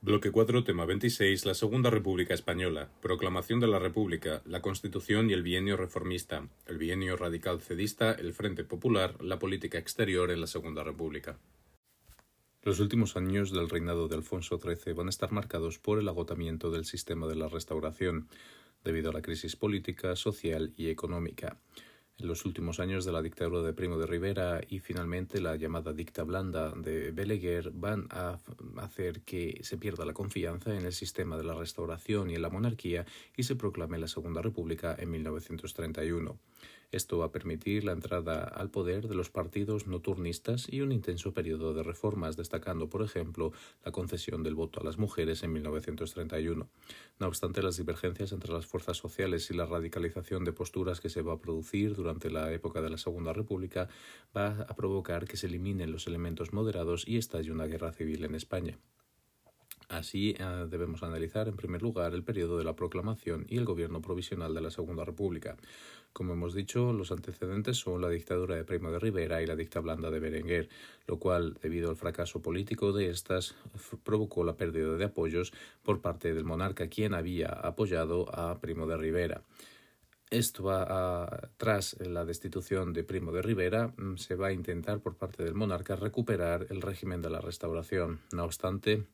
Bloque 4, tema 26, la Segunda República Española, proclamación de la República, la Constitución y el bienio reformista, el bienio radical cedista, el Frente Popular, la política exterior en la Segunda República. Los últimos años del reinado de Alfonso XIII van a estar marcados por el agotamiento del sistema de la restauración, debido a la crisis política, social y económica en los últimos años de la dictadura de Primo de Rivera y finalmente la llamada dicta blanda de Beleguer van a hacer que se pierda la confianza en el sistema de la restauración y en la monarquía y se proclame la Segunda República en 1931. Esto va a permitir la entrada al poder de los partidos noturnistas y un intenso periodo de reformas, destacando, por ejemplo, la concesión del voto a las mujeres en 1931. No obstante, las divergencias entre las fuerzas sociales y la radicalización de posturas que se va a producir durante la época de la Segunda República va a provocar que se eliminen los elementos moderados y estalle una guerra civil en España. Así eh, debemos analizar en primer lugar el periodo de la proclamación y el gobierno provisional de la Segunda República. Como hemos dicho, los antecedentes son la dictadura de Primo de Rivera y la dicta blanda de Berenguer, lo cual, debido al fracaso político de estas, provocó la pérdida de apoyos por parte del monarca, quien había apoyado a Primo de Rivera. Esto va tras la destitución de Primo de Rivera, mm, se va a intentar por parte del monarca recuperar el régimen de la restauración. No obstante,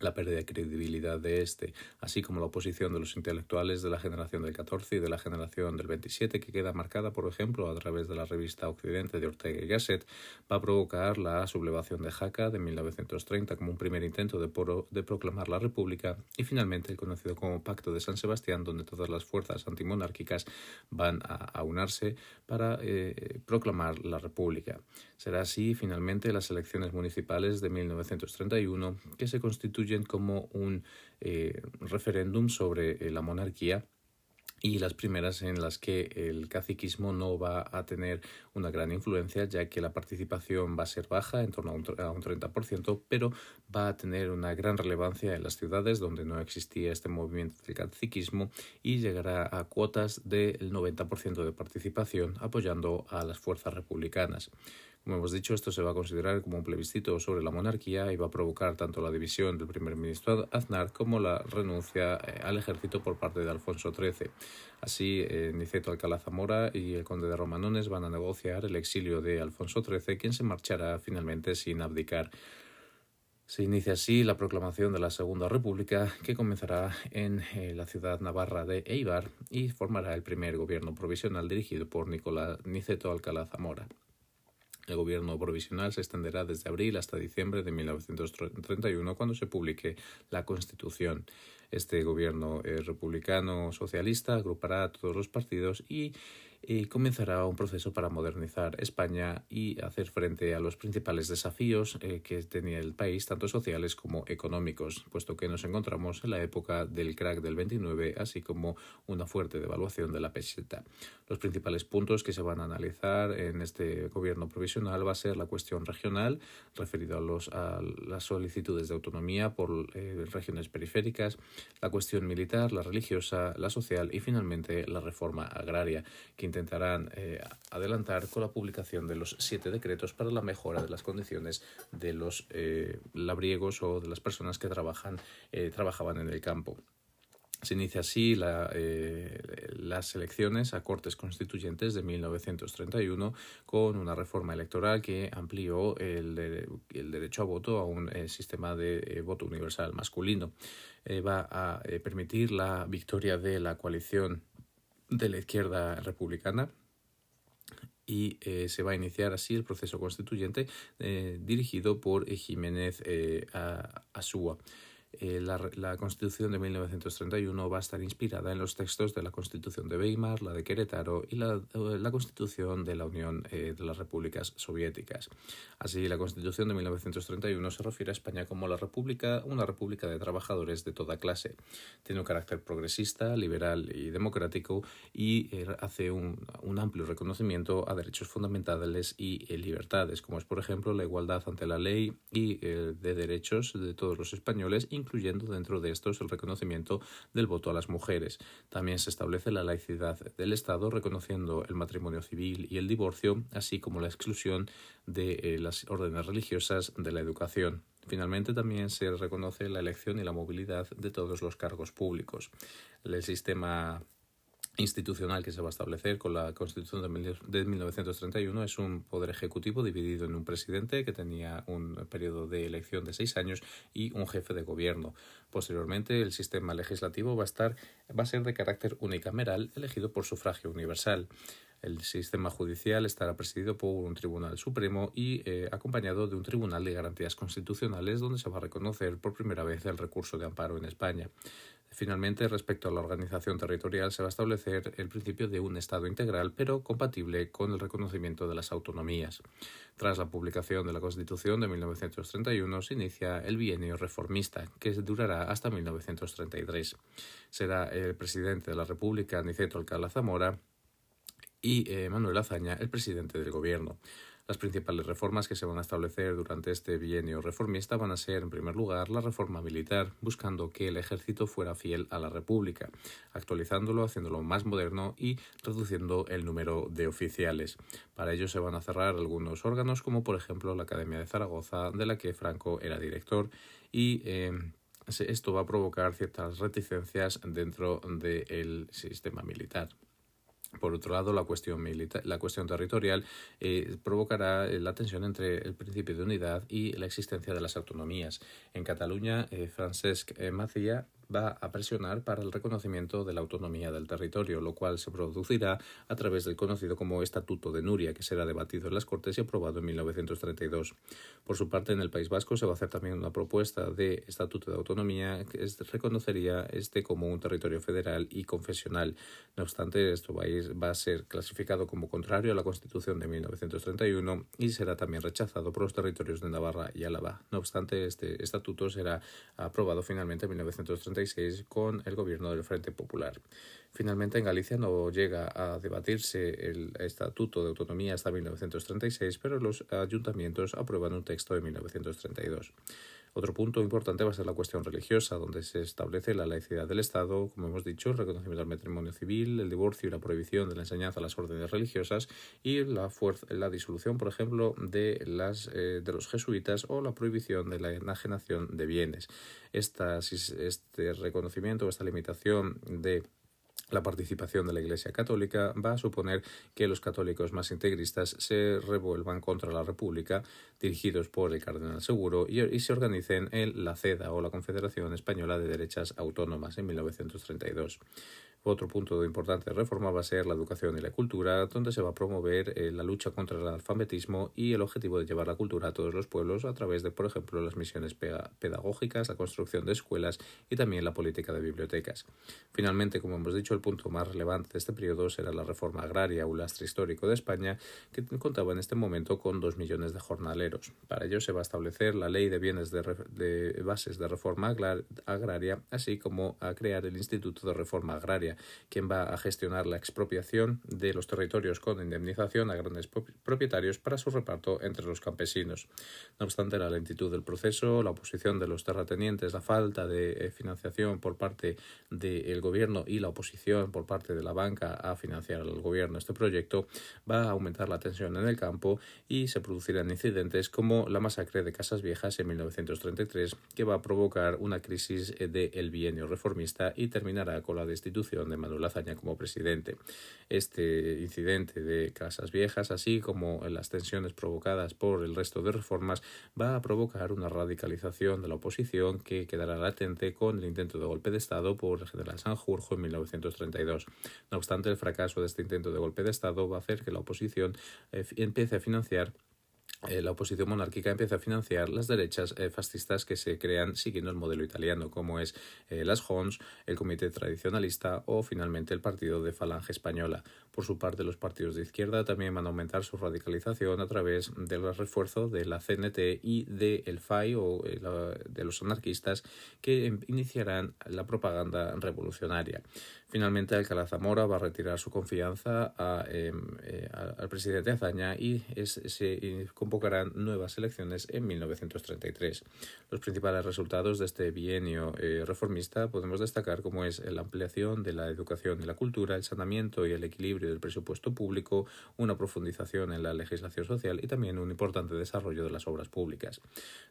la pérdida de credibilidad de este, así como la oposición de los intelectuales de la generación del 14 y de la generación del 27, que queda marcada, por ejemplo, a través de la revista Occidente de Ortega y Gasset, va a provocar la sublevación de Jaca de 1930 como un primer intento de, proclamar la República y finalmente el conocido como Pacto de San Sebastián, donde todas las fuerzas antimonárquicas van a, unirse para eh, proclamar la República. Será así, finalmente, las elecciones municipales de 1931, que se constituyen como un eh, referéndum sobre eh, la monarquía y las primeras en las que el caciquismo no va a tener una gran influencia, ya que la participación va a ser baja, en torno a un, a un 30%, pero va a tener una gran relevancia en las ciudades donde no existía este movimiento del caciquismo y llegará a cuotas del 90% de participación, apoyando a las fuerzas republicanas. Como hemos dicho, esto se va a considerar como un plebiscito sobre la monarquía y va a provocar tanto la división del primer ministro Aznar como la renuncia eh, al ejército por parte de Alfonso XIII. Así, eh, Niceto Alcalá Zamora y el conde de Romanones van a negociar el exilio de Alfonso XIII, quien se marchará finalmente sin abdicar. Se inicia así la proclamación de la Segunda República, que comenzará en eh, la ciudad navarra de Eibar y formará el primer gobierno provisional dirigido por Nicolás Niceto Alcalá Zamora. El gobierno provisional se extenderá desde abril hasta diciembre de 1931, cuando se publique la Constitución. Este gobierno republicano socialista agrupará a todos los partidos y y comenzará un proceso para modernizar España y hacer frente a los principales desafíos eh, que tenía el país, tanto sociales como económicos, puesto que nos encontramos en la época del crack del 29, así como una fuerte devaluación de la peseta. Los principales puntos que se van a analizar en este gobierno provisional va a ser la cuestión regional, referido a, los, a las solicitudes de autonomía por eh, regiones periféricas, la cuestión militar, la religiosa, la social y finalmente la reforma agraria, que intentarán eh, adelantar con la publicación de los siete decretos para la mejora de las condiciones de los eh, labriegos o de las personas que trabajan, eh, trabajaban en el campo. Se inicia así la, las elecciones a Cortes Constituyentes de 1931 con una reforma electoral que amplió el derecho a voto a un sistema de voto universal masculino. va a permitir la victoria de la coalición de la izquierda republicana y eh, se va a iniciar así el proceso constituyente eh, dirigido por Jiménez eh, Asúa. Eh, la, Constitución de 1931 va a estar inspirada en los textos de la Constitución de Weimar, la de Querétaro y la, la Constitución de la Unión eh, de las Repúblicas Soviéticas. Así, la Constitución de 1931 se refiere a España como la república, una república de trabajadores de toda clase. Tiene un carácter progresista, liberal y democrático y eh, hace un, un, amplio reconocimiento a derechos fundamentales y libertades, como es, por ejemplo, la igualdad ante la ley y de derechos de todos los españoles, incluyendo dentro de estos el reconocimiento del voto a las mujeres. También se establece la laicidad del Estado, reconociendo el matrimonio civil y el divorcio, así como la exclusión de eh, las órdenes religiosas de la educación. Finalmente, también se reconoce la elección y la movilidad de todos los cargos públicos. El sistema institucional que se va a establecer con la Constitución de 1931 es un poder ejecutivo dividido en un presidente que tenía un periodo de elección de seis años y un jefe de gobierno. Posteriormente, el sistema legislativo va a estar va a ser de carácter unicameral, elegido por sufragio universal. El sistema judicial estará presidido por un Tribunal Supremo y eh, acompañado de un Tribunal de Garantías Constitucionales donde se va a reconocer por primera vez el recurso de amparo en España. Finalmente, respecto a la organización territorial, se va a establecer el principio de un Estado integral, pero compatible con el reconocimiento de las autonomías. Tras la publicación de la Constitución de 1931, se inicia el bienio reformista, que durará hasta 1933. Será el presidente de la República, Niceto Alcalá Zamora, y eh, Manuel Azaña, el presidente del gobierno. Las principales reformas que se van a establecer durante este bienio reformista van a ser, en primer lugar, la reforma militar, buscando que el ejército fuera fiel a la República, actualizándolo, haciéndolo más moderno y reduciendo el número de oficiales. Para ello se van a cerrar algunos órganos, como por ejemplo la Academia de Zaragoza, de la que Franco era director, y eh, esto va a provocar ciertas reticencias dentro del sistema militar. Por otro lado, la cuestión, la cuestión territorial eh, provocará eh, la tensión entre el principio de unidad y la existencia de las autonomías. En Cataluña, eh, Francesc Macía va a presionar para el reconocimiento de la autonomía del territorio, lo cual se producirá a través del conocido como Estatuto de Nuria, que será debatido en las Cortes y aprobado en 1932. Por su parte, en el País Vasco se va a hacer también una propuesta de Estatuto de Autonomía que reconocería este como un territorio federal y confesional. No obstante, esto va a, ser clasificado como contrario a la Constitución de 1931 y será también rechazado por los territorios de Navarra y Álava. No obstante, este estatuto será aprobado finalmente en 1932 con el gobierno del Frente Popular. Finalmente, en Galicia no llega a debatirse el Estatuto de Autonomía hasta 1936, pero los ayuntamientos aprueban un texto de 1932. Otro punto importante va a ser la cuestión religiosa, donde se establece la laicidad del Estado, como hemos dicho, el reconocimiento del matrimonio civil, el divorcio y la prohibición de la enseñanza a las órdenes religiosas y la, la disolución, por ejemplo, de, las, eh, de los jesuitas o la prohibición de la enajenación de bienes. este reconocimiento, esta limitación de la participación de la Iglesia Católica va a suponer que los católicos más integristas se revuelvan contra la República, dirigidos por el Cardenal Seguro, y, se organicen en la CEDA o la Confederación Española de Derechas Autónomas en 1932. Otro punto importante de reforma va a ser la educación y la cultura, donde se va a promover eh, la lucha contra el analfabetismo y el objetivo de llevar la cultura a todos los pueblos a través de, por ejemplo, las misiones pedagógicas, la construcción de escuelas y también la política de bibliotecas. Finalmente, como hemos dicho, el punto más relevante de este periodo será la reforma agraria, un lastre histórico de España, que contaba en este momento con dos millones de jornaleros. Para ello se va a establecer la ley de bienes de, de bases de reforma agraria, así como a crear el Instituto de Reforma Agraria quien va a gestionar la expropiación de los territorios con indemnización a grandes propietarios para su reparto entre los campesinos. No obstante, la lentitud del proceso, la oposición de los terratenientes, la falta de eh, financiación por parte del gobierno y la oposición por parte de la banca a financiar al gobierno este proyecto va a aumentar la tensión en el campo y se producirán incidentes como la masacre de Casas Viejas en 1933 que va a provocar una crisis del bienio reformista y terminará con la destitución de Manuel Azaña como presidente. Este incidente de Casas Viejas, así como las tensiones provocadas por el resto de reformas, va a provocar una radicalización de la oposición que quedará latente con el intento de golpe de Estado por el general Sanjurjo en 1932. No obstante, el fracaso de este intento de golpe de Estado va a hacer que la oposición eh, empiece a financiar eh, la oposición monárquica empieza a financiar las derechas eh, fascistas que se crean siguiendo el modelo italiano, como es eh, las Hons, el Comité Tradicionalista o finalmente el Partido de Falange Española. Por su parte, los partidos de izquierda también van a aumentar su radicalización a través del refuerzo de la CNT y del FAI o de los anarquistas que iniciarán la propaganda revolucionaria. Finalmente, Alcalá Zamora va a retirar su confianza em, al presidente Azaña y se convocarán nuevas elecciones en 1933. Los principales resultados de este bienio eh, reformista podemos destacar como es la ampliación de la educación y la cultura, el saneamiento y el equilibrio del presupuesto público, una profundización en la legislación social y también un importante desarrollo de las obras públicas.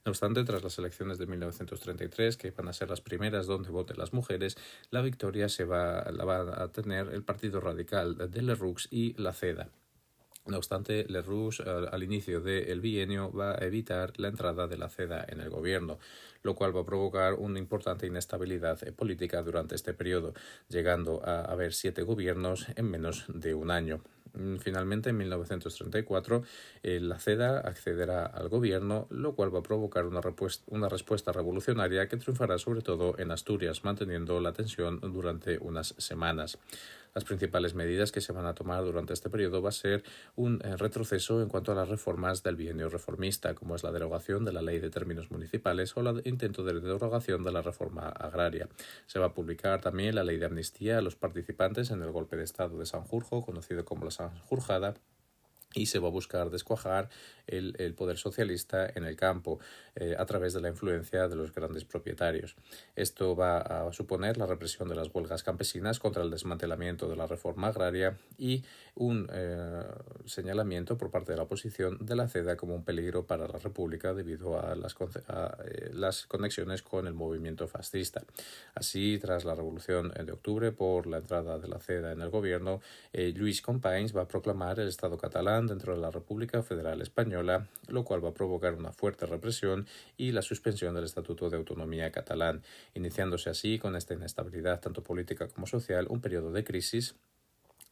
No obstante, tras las elecciones de 1933, que van a ser las primeras donde voten las mujeres, la victoria se va, la va a tener el Partido Radical de Leroux y la CEDA. No obstante, Leroux al, inicio del bienio va a evitar la entrada de la CEDA en el gobierno, lo cual va a provocar una importante inestabilidad política durante este periodo, llegando a haber siete gobiernos en menos de un año. Mm, finalmente, en 1934, eh, la CEDA accederá al gobierno, lo cual va a provocar una respuesta revolucionaria que triunfará sobre todo en Asturias, manteniendo la tensión durante unas semanas. Las principales medidas que se van a tomar durante este periodo va a ser un eh, retroceso en cuanto a las reformas del bienio reformista, como es la derogación de la ley de términos municipales o el intento de derogación de la reforma agraria. Se va a publicar también la ley de amnistía a los participantes en el golpe de Estado de Sanjurjo, conocido como la Sanjurjada, y se va a buscar descuajar el, el poder socialista en el campo eh, a través de la influencia de los grandes propietarios. Esto va a suponer la represión de las huelgas campesinas contra el desmantelamiento de la reforma agraria y un eh, señalamiento por parte de la oposición de la CEDA como un peligro para la República debido a las, eh, las conexiones con el movimiento fascista. Así, tras la Revolución de Octubre, por la entrada de la CEDA en el gobierno, Luis Companys va a proclamar el Estado catalán dentro de la República Federal Española, lo cual va a provocar una fuerte represión y la suspensión del Estatuto de Autonomía catalán, iniciándose así con esta inestabilidad tanto política como social un periodo de crisis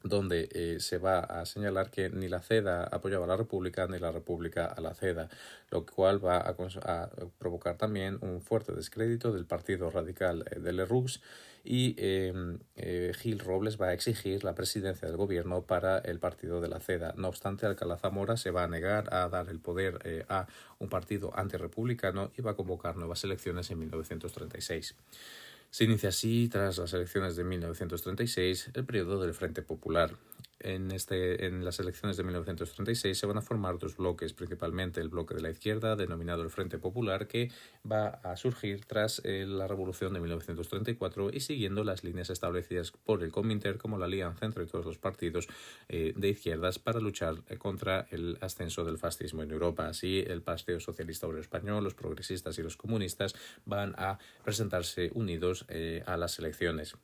donde eh, se va a señalar que ni la CEDA apoyaba a la República ni la República a la CEDA, lo cual va a, provocar también un fuerte descrédito del Partido Radical eh, de Leroux y em, eh, Gil Robles va a exigir la presidencia del gobierno para el partido de la CEDA. No obstante, Alcalá Zamora se va a negar a dar el poder a un partido antirrepublicano y va a convocar nuevas elecciones en 1936. Se inicia así, tras las elecciones de 1936, el periodo del Frente Popular, en, este, en las elecciones de 1936 se van a formar dos bloques, principalmente el bloque de la izquierda, denominado el Frente Popular, que va a surgir tras eh, la Revolución de 1934 y siguiendo las líneas establecidas por el Cominter como la alianza entre todos los partidos eh, de izquierdas para luchar eh, contra el ascenso del fascismo en Europa. Así, el Partido Socialista Obrero Español, los progresistas y los comunistas van a presentarse unidos a las elecciones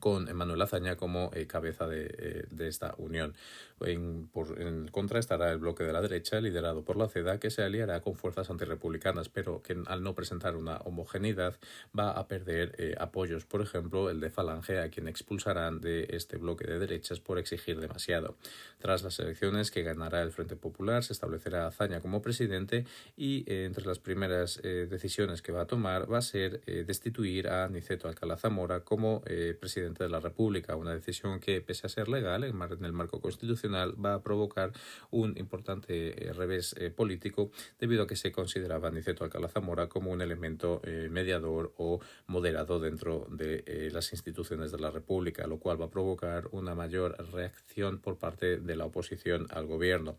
con Manuel Azaña como eh, cabeza de, eh, de, esta unión. En, por, en contra estará el bloque de la derecha, liderado por la CEDA, que se aliará con fuerzas antirrepublicanas, pero que al no presentar una homogeneidad va a perder eh, apoyos, por ejemplo, el de Falange, a quien expulsarán de este bloque de derechas por exigir demasiado. Tras las elecciones que ganará el Frente Popular, se establecerá Azaña como presidente y entre las primeras decisiones que va a tomar va a ser destituir a Niceto Alcalá Zamora como presidente de la República, una decisión que, pese a ser legal en el marco constitucional, va a provocar un importante eh, revés eh, político debido a que se consideraba Niceto Alcalá Zamora como un elemento eh, mediador o moderado dentro de las instituciones de la República, lo cual va a provocar una mayor reacción por parte de la oposición al gobierno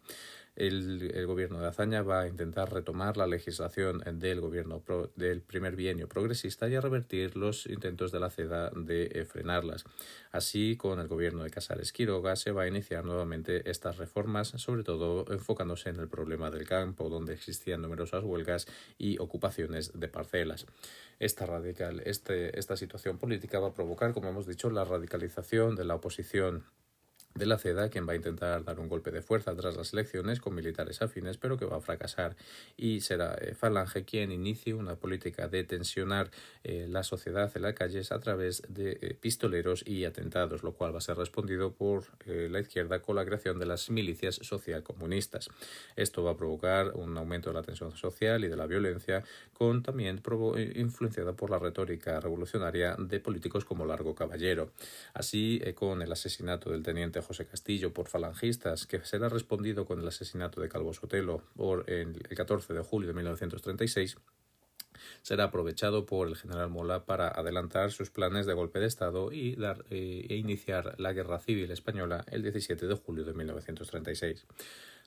el, gobierno de Azaña va a intentar retomar la legislación del gobierno del primer bienio progresista y a revertir los intentos de la CEDA de eh, frenarlas. Así, con el gobierno de Casares Quiroga se va a iniciar nuevamente estas reformas, sobre todo enfocándose en el problema del campo, donde existían numerosas huelgas y ocupaciones de parcelas. Esta, radical, este, esta situación política va a provocar, como hemos dicho, la radicalización de la oposición de la CEDA, quien va a intentar dar un golpe de fuerza tras las elecciones con militares afines, pero que va a fracasar. Y será eh, Falange quien inicie una política de tensionar eh, la sociedad en las calles a través de eh, pistoleros y atentados, lo cual va a ser respondido por la izquierda con la creación de las milicias socialcomunistas. Esto va a provocar un aumento de la tensión social y de la violencia, con también influenciada por la retórica revolucionaria de políticos como Largo Caballero. Así, con el asesinato del teniente José Castillo por falangistas, que será respondido con el asesinato de Calvo Sotelo por el 14 de julio de 1936, será aprovechado por el general Mola para adelantar sus planes de golpe de Estado y dar, eh, e iniciar la Guerra Civil Española el 17 de julio de 1936.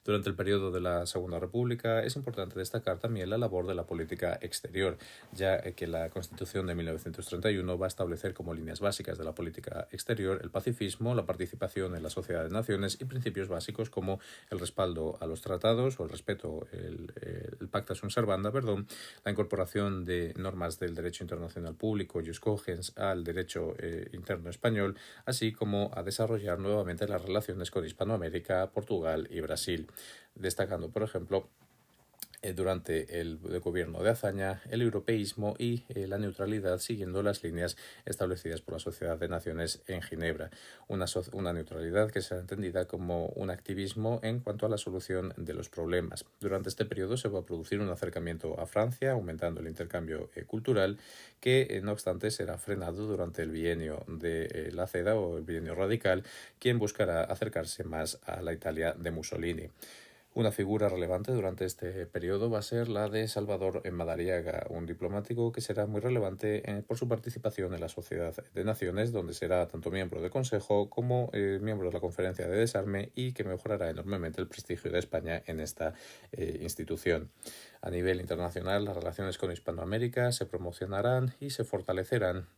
Durante el periodo de la Segunda República es importante destacar también la labor de la política exterior, ya que la Constitución de 1931 va a establecer como líneas básicas de la política exterior el pacifismo, la participación en la sociedad de naciones y principios básicos como el respaldo a los tratados o el respeto, el, el pacta sunt servanda, perdón, la incorporación de normas del derecho internacional público, y cogens, al derecho eh, interno español, así como a desarrollar nuevamente las relaciones con Hispanoamérica, Portugal y Brasil, destacando, por ejemplo, durante el, gobierno de Azaña, el europeísmo y eh, la neutralidad siguiendo las líneas establecidas por la Sociedad de Naciones en Ginebra. Una, una neutralidad que será entendida como un activismo en cuanto a la solución de los problemas. Durante este periodo se va a producir un acercamiento a Francia, aumentando el intercambio eh, cultural, que no obstante será frenado durante el bienio de la CEDA o el bienio radical, quien buscará acercarse más a la Italia de Mussolini. Una figura relevante durante este periodo va a ser la de Salvador Madariaga, un diplomático que será muy relevante eh, por su participación en la Sociedad de Naciones, donde será tanto miembro del Consejo como eh, miembro de la Conferencia de Desarme y que mejorará enormemente el prestigio de España en esta eh, institución. A nivel internacional, las relaciones con Hispanoamérica se promocionarán y se fortalecerán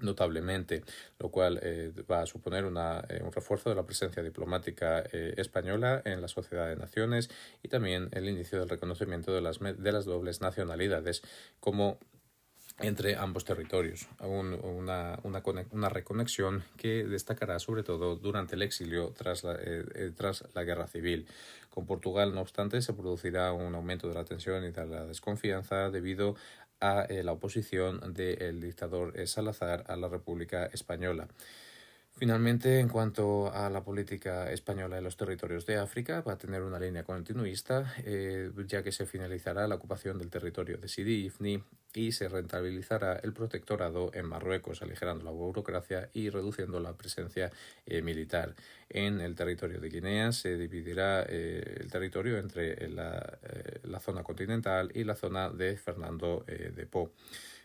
notablemente, lo cual eh, va a suponer una, eh, un refuerzo de la presencia diplomática eh, española en la Sociedad de Naciones y también el inicio del reconocimiento de las, de las dobles nacionalidades como entre ambos territorios, una, una, reconexión que destacará sobre todo durante el exilio tras la, tras la guerra civil. Con Portugal, no obstante, se producirá un aumento de la tensión y de la desconfianza debido a eh, la oposición del dictador eh, Salazar a la República Española. Finalmente, en cuanto a la política española en los territorios de África, va a tener una línea continuista, eh, ya que se finalizará la ocupación del territorio de Sidi Ifni y se rentabilizará el protectorado en Marruecos, aligerando la burocracia y reduciendo la presencia eh, militar. En el territorio de Guinea se dividirá eh, el territorio entre la, la, zona continental y la zona de Fernando de Po.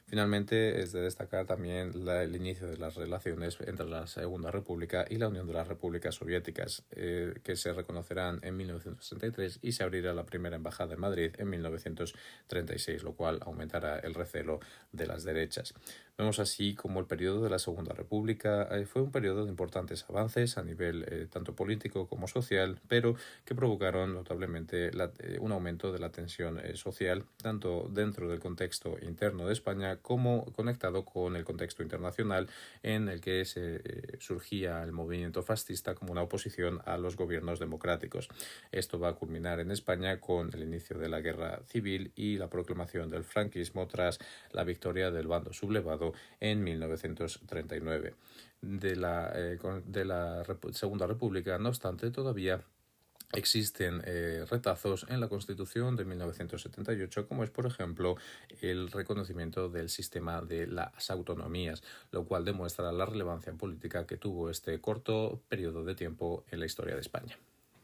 Finalmente, es de destacar también el inicio de las relaciones entre la Segunda República y la Unión de las Repúblicas Soviéticas, eh, que se reconocerán en 1963 y se abrirá la primera embajada en Madrid en 1936, lo cual aumentará el recelo de las derechas. Vemos así como el periodo de la Segunda República eh, fue un periodo de importantes avances a nivel eh, tanto político como social, pero que provocaron notablemente un aumento de la tensión social, tanto dentro del contexto interno de España como conectado con el contexto internacional en el que se eh, surgía el movimiento fascista como una oposición a los gobiernos democráticos. Esto va a culminar en España con el inicio de la guerra civil y la proclamación del franquismo tras la victoria del bando sublevado en 1939. De la, eh, de la Segunda República, no obstante, todavía Existen eh, retazos en la Constitución de 1978, como es, por ejemplo, el reconocimiento del sistema de las autonomías, lo cual demuestra la relevancia política que tuvo este corto periodo de tiempo en la historia de España.